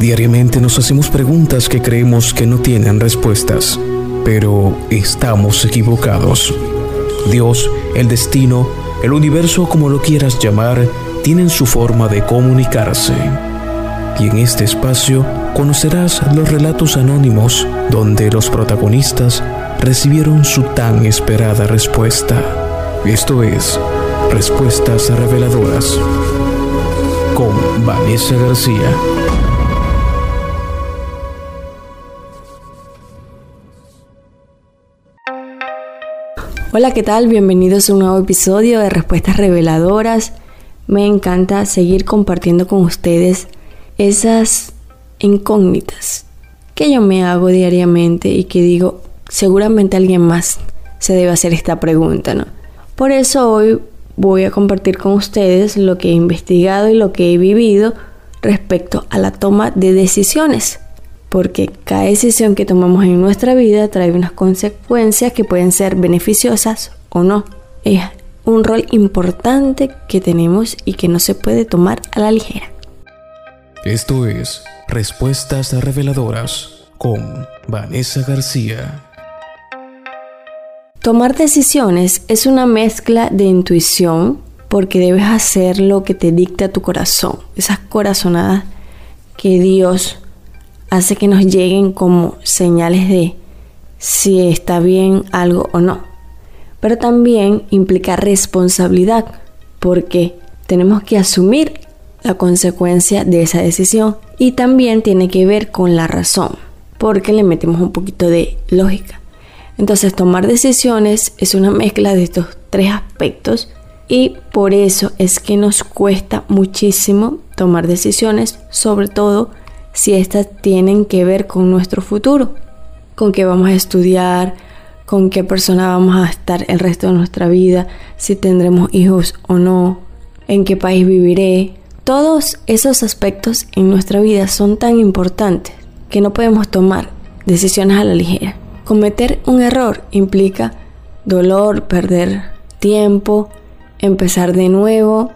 Diariamente nos hacemos preguntas que creemos que no tienen respuestas, pero estamos equivocados. Dios, el destino, el universo como lo quieras llamar, tienen su forma de comunicarse. Y en este espacio conocerás los relatos anónimos donde los protagonistas recibieron su tan esperada respuesta. Esto es Respuestas Reveladoras con Vanessa García. Hola, ¿qué tal? Bienvenidos a un nuevo episodio de Respuestas Reveladoras. Me encanta seguir compartiendo con ustedes esas incógnitas que yo me hago diariamente y que digo, seguramente alguien más se debe hacer esta pregunta, ¿no? Por eso hoy voy a compartir con ustedes lo que he investigado y lo que he vivido respecto a la toma de decisiones porque cada decisión que tomamos en nuestra vida trae unas consecuencias que pueden ser beneficiosas o no. Es un rol importante que tenemos y que no se puede tomar a la ligera. Esto es Respuestas Reveladoras con Vanessa García. Tomar decisiones es una mezcla de intuición porque debes hacer lo que te dicta tu corazón, esas corazonadas que Dios hace que nos lleguen como señales de si está bien algo o no. Pero también implica responsabilidad porque tenemos que asumir la consecuencia de esa decisión y también tiene que ver con la razón porque le metemos un poquito de lógica. Entonces tomar decisiones es una mezcla de estos tres aspectos y por eso es que nos cuesta muchísimo tomar decisiones, sobre todo si estas tienen que ver con nuestro futuro, con qué vamos a estudiar, con qué persona vamos a estar el resto de nuestra vida, si tendremos hijos o no, en qué país viviré. Todos esos aspectos en nuestra vida son tan importantes que no podemos tomar decisiones a la ligera. Cometer un error implica dolor, perder tiempo, empezar de nuevo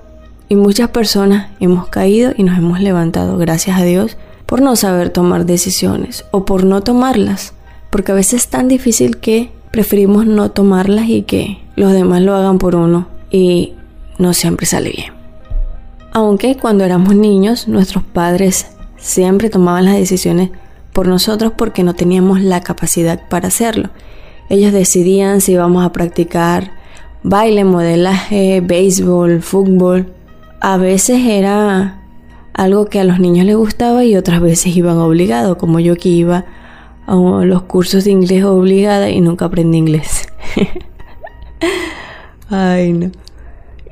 y muchas personas hemos caído y nos hemos levantado, gracias a Dios, por no saber tomar decisiones o por no tomarlas, porque a veces es tan difícil que preferimos no tomarlas y que los demás lo hagan por uno y no siempre sale bien. Aunque cuando éramos niños nuestros padres siempre tomaban las decisiones por nosotros porque no teníamos la capacidad para hacerlo. Ellos decidían si íbamos a practicar baile, modelaje, béisbol, fútbol. A veces era algo que a los niños les gustaba y otras veces iban obligados, como yo que iba a los cursos de inglés obligada y nunca aprendí inglés. Ay, no.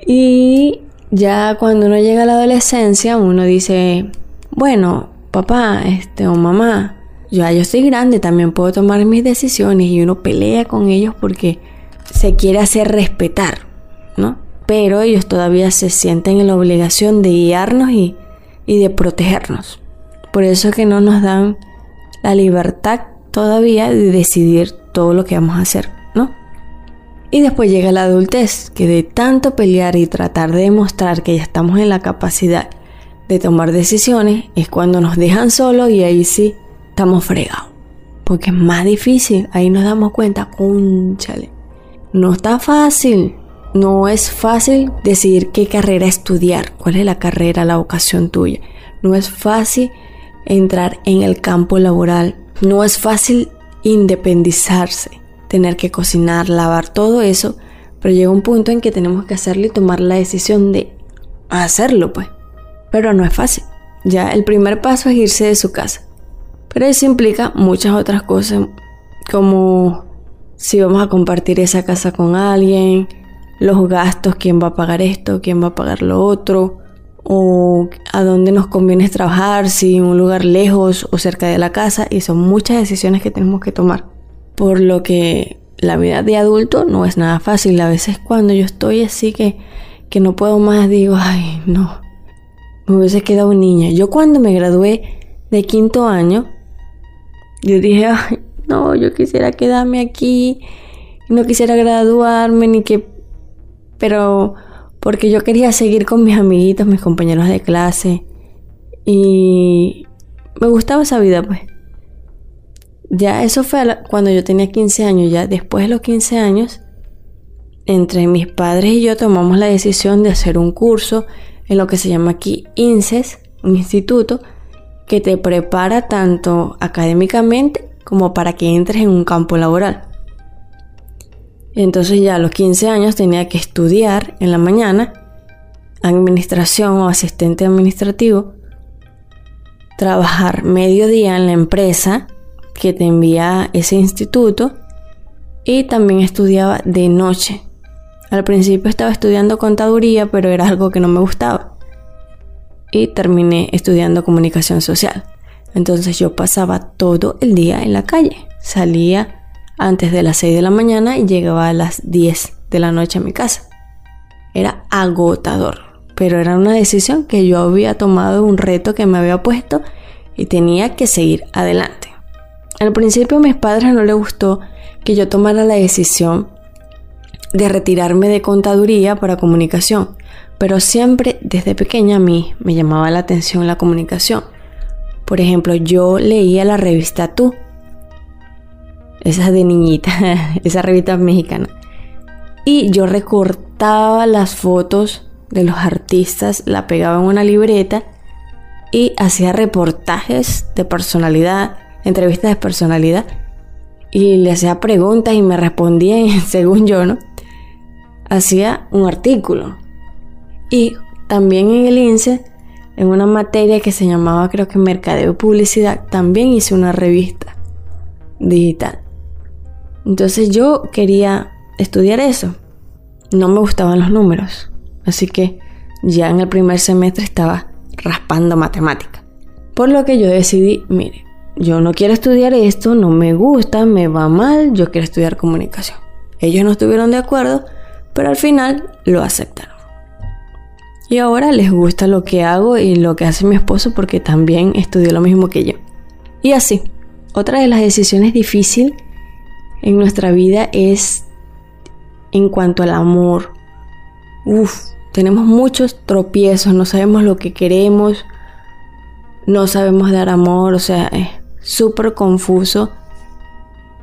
Y ya cuando uno llega a la adolescencia, uno dice, bueno, papá, este o mamá, ya yo estoy grande, también puedo tomar mis decisiones y uno pelea con ellos porque se quiere hacer respetar, ¿no? Pero ellos todavía se sienten en la obligación de guiarnos y y de protegernos. Por eso es que no nos dan la libertad todavía de decidir todo lo que vamos a hacer, ¿no? Y después llega la adultez, que de tanto pelear y tratar de demostrar que ya estamos en la capacidad de tomar decisiones, es cuando nos dejan solos y ahí sí estamos fregados. Porque es más difícil, ahí nos damos cuenta, conchale, no está fácil, no es fácil decidir qué carrera estudiar, cuál es la carrera, la vocación tuya. No es fácil entrar en el campo laboral. No es fácil independizarse, tener que cocinar, lavar, todo eso. Pero llega un punto en que tenemos que hacerlo y tomar la decisión de hacerlo, pues. Pero no es fácil. Ya el primer paso es irse de su casa. Pero eso implica muchas otras cosas, como si vamos a compartir esa casa con alguien, los gastos, quién va a pagar esto, quién va a pagar lo otro, o a dónde nos conviene trabajar, si en un lugar lejos o cerca de la casa, y son muchas decisiones que tenemos que tomar. Por lo que la vida de adulto no es nada fácil. A veces cuando yo estoy así que, que no puedo más, digo, ay, no, me hubiese quedado niña. Yo cuando me gradué de quinto año, yo dije, ay, no, yo quisiera quedarme aquí, no quisiera graduarme, ni que pero porque yo quería seguir con mis amiguitos, mis compañeros de clase. Y me gustaba esa vida, pues. Ya eso fue cuando yo tenía 15 años, ya después de los 15 años, entre mis padres y yo tomamos la decisión de hacer un curso en lo que se llama aquí INSES, un instituto que te prepara tanto académicamente como para que entres en un campo laboral. Entonces ya a los 15 años tenía que estudiar en la mañana administración o asistente administrativo, trabajar mediodía en la empresa que te envía ese instituto y también estudiaba de noche. Al principio estaba estudiando contaduría, pero era algo que no me gustaba. Y terminé estudiando comunicación social. Entonces yo pasaba todo el día en la calle. Salía antes de las 6 de la mañana y llegaba a las 10 de la noche a mi casa. Era agotador pero era una decisión que yo había tomado, un reto que me había puesto y tenía que seguir adelante. Al principio a mis padres no les gustó que yo tomara la decisión de retirarme de contaduría para comunicación, pero siempre desde pequeña a mí me llamaba la atención la comunicación. Por ejemplo, yo leía la revista Tú, esa de niñita, esa revista mexicana, y yo recortaba las fotos de los artistas, la pegaba en una libreta y hacía reportajes de personalidad, entrevistas de personalidad y le hacía preguntas y me respondía según yo, ¿no? Hacía un artículo. Y también en el INSE, en una materia que se llamaba creo que Mercadeo y Publicidad, también hice una revista digital. Entonces yo quería estudiar eso. No me gustaban los números. Así que ya en el primer semestre estaba raspando matemática. Por lo que yo decidí, mire, yo no quiero estudiar esto, no me gusta, me va mal, yo quiero estudiar comunicación. Ellos no estuvieron de acuerdo, pero al final lo aceptaron. Y ahora les gusta lo que hago y lo que hace mi esposo porque también estudió lo mismo que yo. Y así, otra de las decisiones difíciles en nuestra vida es en cuanto al amor. Uf, tenemos muchos tropiezos, no sabemos lo que queremos, no sabemos dar amor, o sea, es súper confuso.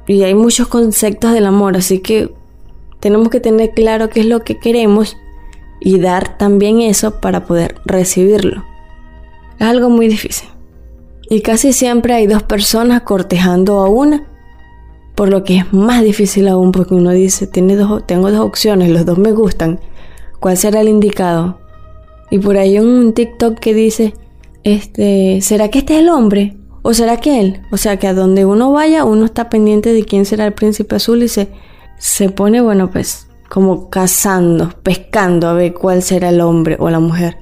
Y hay muchos conceptos del amor, así que tenemos que tener claro qué es lo que queremos y dar también eso para poder recibirlo. Es algo muy difícil. Y casi siempre hay dos personas cortejando a una, por lo que es más difícil aún porque uno dice, Tiene dos, tengo dos opciones, los dos me gustan cuál será el indicado. Y por ahí un TikTok que dice, este, ¿será que este es el hombre? ¿O será que él? O sea, que a donde uno vaya, uno está pendiente de quién será el príncipe azul y se, se pone, bueno, pues, como cazando, pescando a ver cuál será el hombre o la mujer.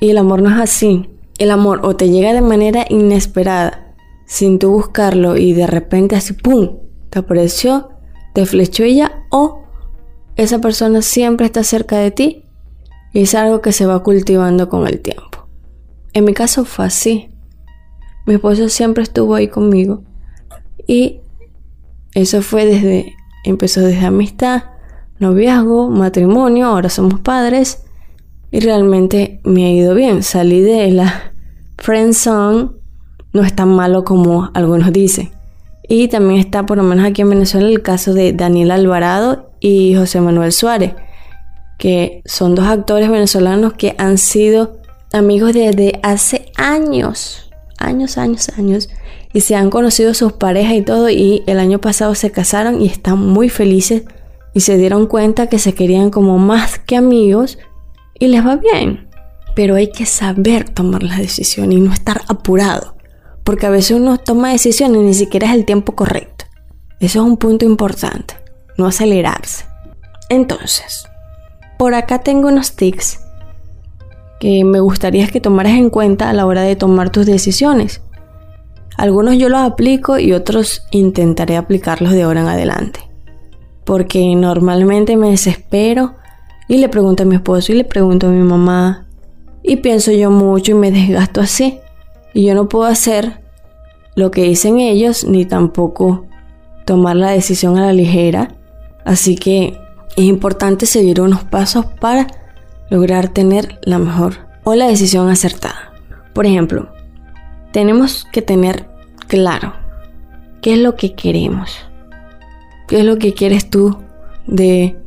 Y el amor no es así. El amor o te llega de manera inesperada, sin tú buscarlo y de repente así, ¡pum!, te apareció, te flechó ella o esa persona siempre está cerca de ti y es algo que se va cultivando con el tiempo. En mi caso fue así. Mi esposo siempre estuvo ahí conmigo y eso fue desde, empezó desde amistad, noviazgo, matrimonio, ahora somos padres y realmente me ha ido bien. Salí de la friend zone, no es tan malo como algunos dicen. Y también está, por lo menos aquí en Venezuela, el caso de Daniel Alvarado y José Manuel Suárez, que son dos actores venezolanos que han sido amigos desde hace años, años, años, años, y se han conocido sus parejas y todo, y el año pasado se casaron y están muy felices y se dieron cuenta que se querían como más que amigos y les va bien. Pero hay que saber tomar la decisión y no estar apurado porque a veces uno toma decisiones y ni siquiera es el tiempo correcto. Eso es un punto importante, no acelerarse. Entonces, por acá tengo unos tics que me gustaría que tomaras en cuenta a la hora de tomar tus decisiones. Algunos yo los aplico y otros intentaré aplicarlos de ahora en adelante. Porque normalmente me desespero y le pregunto a mi esposo y le pregunto a mi mamá y pienso yo mucho y me desgasto así. Y yo no puedo hacer lo que dicen ellos ni tampoco tomar la decisión a la ligera. Así que es importante seguir unos pasos para lograr tener la mejor o la decisión acertada. Por ejemplo, tenemos que tener claro qué es lo que queremos. ¿Qué es lo que quieres tú de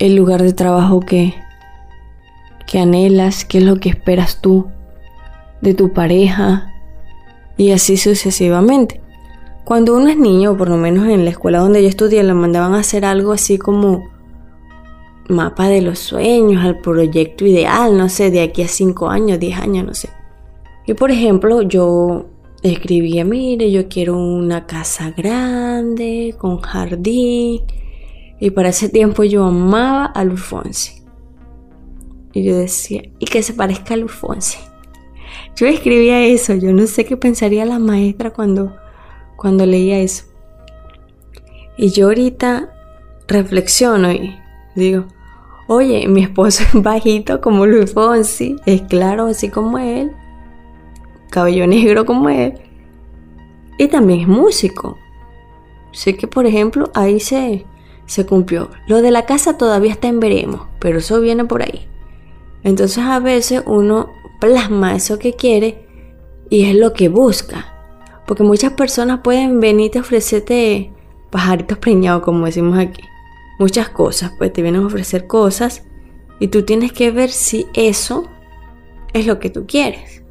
el lugar de trabajo que, que anhelas? ¿Qué es lo que esperas tú de tu pareja? Y así sucesivamente. Cuando uno es niño, por lo menos en la escuela donde yo estudié, le mandaban a hacer algo así como mapa de los sueños, al proyecto ideal, no sé, de aquí a 5 años, 10 años, no sé. Y por ejemplo, yo escribía, mire, yo quiero una casa grande, con jardín. Y para ese tiempo yo amaba a Lufonsi. Y yo decía, y que se parezca a Lufonsi. Yo escribía eso, yo no sé qué pensaría la maestra cuando, cuando leía eso. Y yo ahorita reflexiono y digo, oye, mi esposo es bajito como Luis Fonsi, es claro así como él, cabello negro como él, y también es músico. Sé que, por ejemplo, ahí se, se cumplió. Lo de la casa todavía está en veremos, pero eso viene por ahí. Entonces a veces uno plasma eso que quiere y es lo que busca. Porque muchas personas pueden venirte a ofrecerte pajaritos preñados, como decimos aquí. Muchas cosas, pues te vienen a ofrecer cosas y tú tienes que ver si eso es lo que tú quieres.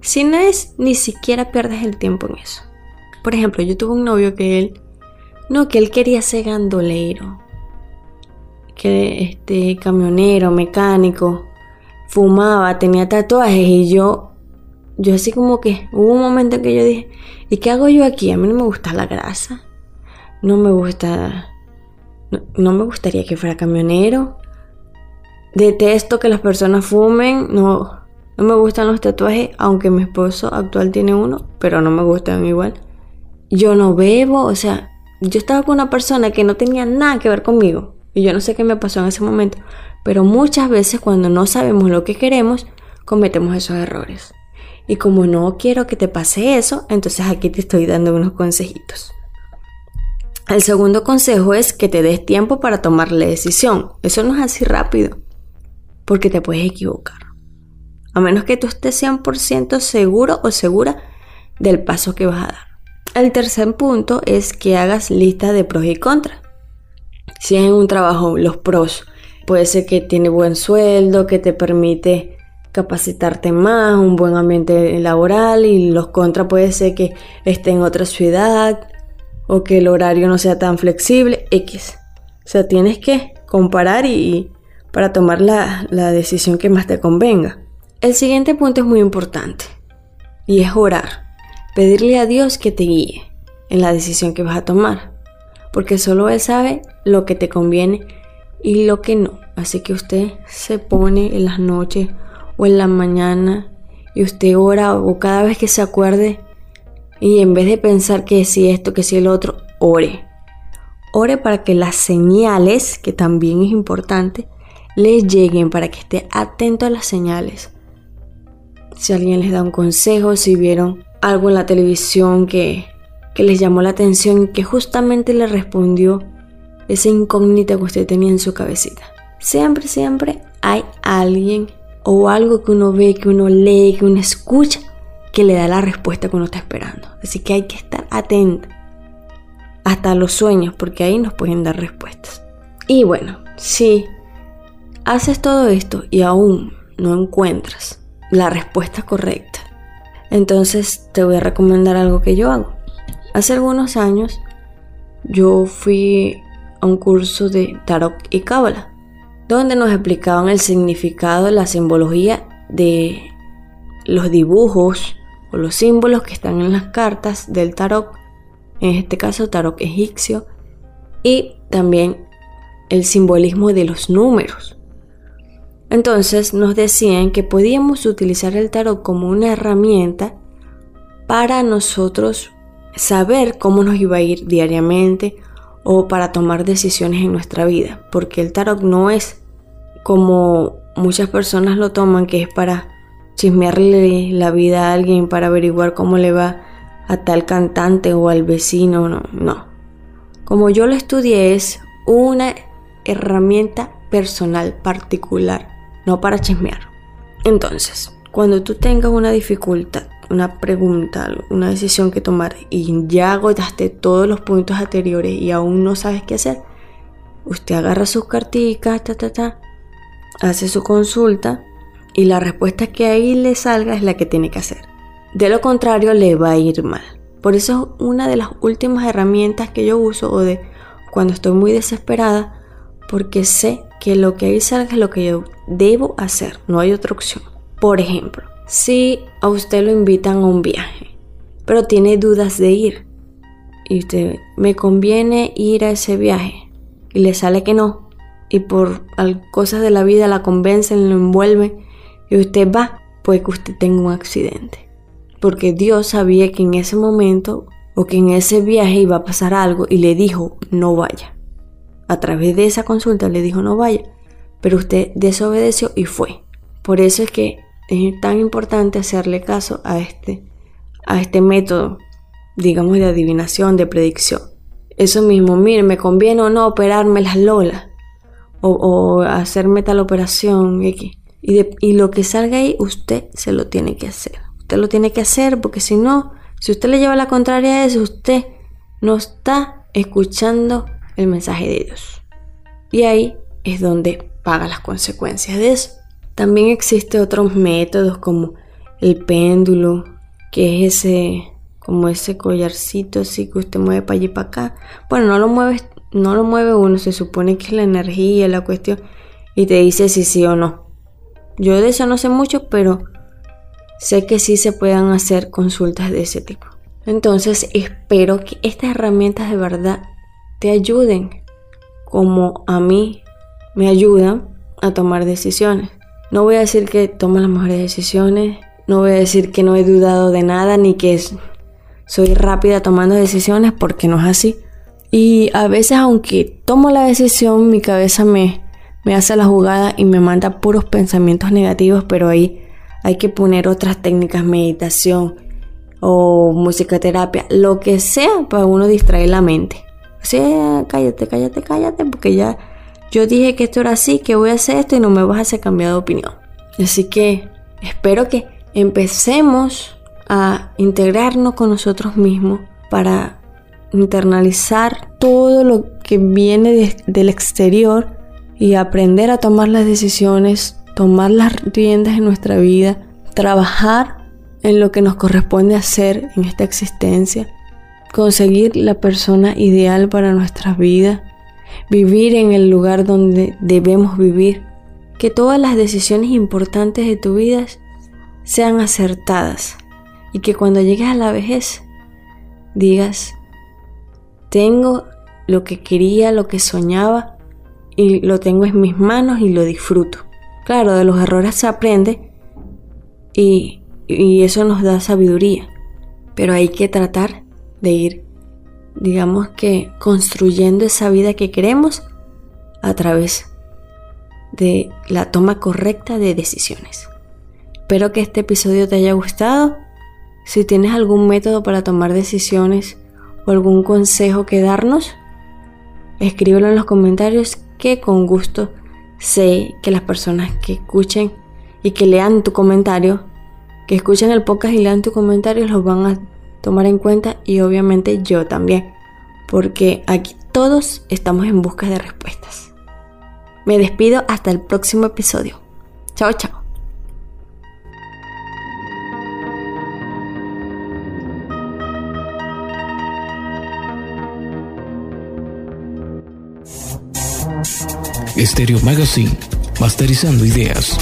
Si no es, ni siquiera pierdes el tiempo en eso. Por ejemplo, yo tuve un novio que él, no, que él quería ser gandolero, que este camionero, mecánico, fumaba, tenía tatuajes y yo, yo así como que hubo un momento en que yo dije, ¿y qué hago yo aquí? A mí no me gusta la grasa, no me gusta, no, me gustaría que fuera camionero, detesto que las personas fumen, no, no me gustan los tatuajes, aunque mi esposo actual tiene uno, pero no me gustan igual. Yo no bebo, o sea, yo estaba con una persona que no tenía nada que ver conmigo. Y yo no sé qué me pasó en ese momento. Pero muchas veces cuando no sabemos lo que queremos, cometemos esos errores. Y como no quiero que te pase eso, entonces aquí te estoy dando unos consejitos. El segundo consejo es que te des tiempo para tomar la decisión. Eso no es así rápido, porque te puedes equivocar a menos que tú estés 100% seguro o segura del paso que vas a dar. El tercer punto es que hagas lista de pros y contras. Si es en un trabajo, los pros, puede ser que tiene buen sueldo, que te permite capacitarte más, un buen ambiente laboral y los contras puede ser que esté en otra ciudad o que el horario no sea tan flexible, X. O sea, tienes que comparar y, para tomar la, la decisión que más te convenga. El siguiente punto es muy importante y es orar. Pedirle a Dios que te guíe en la decisión que vas a tomar, porque solo Él sabe lo que te conviene y lo que no. Así que usted se pone en las noches o en la mañana y usted ora o cada vez que se acuerde y en vez de pensar que si esto, que si el otro, ore. Ore para que las señales, que también es importante, le lleguen para que esté atento a las señales si alguien les da un consejo, si vieron algo en la televisión que, que les llamó la atención que justamente le respondió esa incógnita que usted tenía en su cabecita. Siempre, siempre hay alguien o algo que uno ve, que uno lee, que uno escucha, que le da la respuesta que uno está esperando. Así que hay que estar atento. Hasta los sueños, porque ahí nos pueden dar respuestas. Y bueno, si haces todo esto y aún no encuentras la respuesta correcta. Entonces te voy a recomendar algo que yo hago. Hace algunos años yo fui a un curso de tarot y cábala, donde nos explicaban el significado, la simbología de los dibujos o los símbolos que están en las cartas del tarot, en este caso tarot egipcio, y también el simbolismo de los números. Entonces nos decían que podíamos utilizar el tarot como una herramienta para nosotros saber cómo nos iba a ir diariamente o para tomar decisiones en nuestra vida, porque el tarot no es como muchas personas lo toman, que es para chismearle la vida a alguien, para averiguar cómo le va a tal cantante o al vecino, no, no. Como yo lo estudié es una herramienta personal particular no para chismear. Entonces, cuando tú tengas una dificultad, una pregunta, una decisión que tomar y ya agotaste todos los puntos anteriores y aún no sabes qué hacer, usted agarra sus carticas, ta, ta, ta, hace su consulta y la respuesta que ahí le salga es la que tiene que hacer. De lo contrario, le va a ir mal. Por eso es una de las últimas herramientas que yo uso o de cuando estoy muy desesperada, porque sé que lo que ahí salga es lo que yo debo hacer, no hay otra opción. Por ejemplo, si a usted lo invitan a un viaje, pero tiene dudas de ir, y usted me conviene ir a ese viaje, y le sale que no, y por cosas de la vida la convencen, lo envuelven, y usted va, puede que usted tenga un accidente porque Dios sabía que en ese momento o que en ese viaje iba a pasar algo y le dijo no vaya. A través de esa consulta le dijo no vaya, pero usted desobedeció y fue. Por eso es que es tan importante hacerle caso a este, a este método, digamos, de adivinación, de predicción. Eso mismo, mire, me conviene o no operarme las lolas o, hacerme tal operación Y, y lo que salga ahí, usted se lo tiene que hacer. Usted lo tiene que hacer porque si no, si usted le lleva la contraria a eso, usted no está escuchando el mensaje de Dios. Y ahí es donde paga las consecuencias de eso. También existen otros métodos como el péndulo, que es ese como ese collarcito así que usted mueve para allí para acá. Bueno, no lo mueve, no lo mueve uno, se supone que es la energía, la cuestión y te dice si sí o no. Yo de eso no sé mucho, pero sé que sí se puedan hacer consultas de ese tipo. Entonces espero que estas herramientas de verdad te ayuden como a mí me ayudan a tomar decisiones. No voy a decir que tomo las mejores decisiones, no voy a decir que no he dudado de nada ni que soy rápida tomando decisiones porque no es así. Y a veces aunque tomo la decisión, mi cabeza me, me hace la jugada y me manda puros pensamientos negativos, pero ahí hay que poner otras técnicas, meditación o musicoterapia, lo que sea para uno distraer la mente. O sea, cállate, cállate, cállate, porque ya yo dije que esto era así, que voy a hacer esto y no me vas a hacer cambiar de opinión. Así que espero que empecemos a integrarnos con nosotros mismos para internalizar todo lo que viene del exterior y aprender a tomar las decisiones tomar las riendas en nuestra vida, trabajar en lo que nos corresponde hacer en esta existencia, conseguir la persona ideal para nuestras vidas, vivir en el lugar donde debemos vivir, que todas las decisiones importantes de tu vida sean acertadas. Y que cuando llegues a la vejez digas, tengo lo que quería, lo que soñaba y lo tengo en mis manos y lo disfruto. Claro, de los errores se aprende y, eso nos da sabiduría, pero hay que tratar de ir, digamos que, construyendo esa vida que queremos a través de la toma correcta de decisiones. Espero que este episodio te haya gustado. Si tienes algún método para tomar decisiones o algún consejo que darnos, escríbelo en los comentarios que con gusto sé que las personas que escuchen y que lean tu comentario, que escuchen el podcast y lean tu comentario, los van a tomar en cuenta y obviamente yo también, porque aquí todos estamos en busca de respuestas. Me despido hasta el próximo episodio. Chao, chao. Stereo Magazine, masterizando ideas.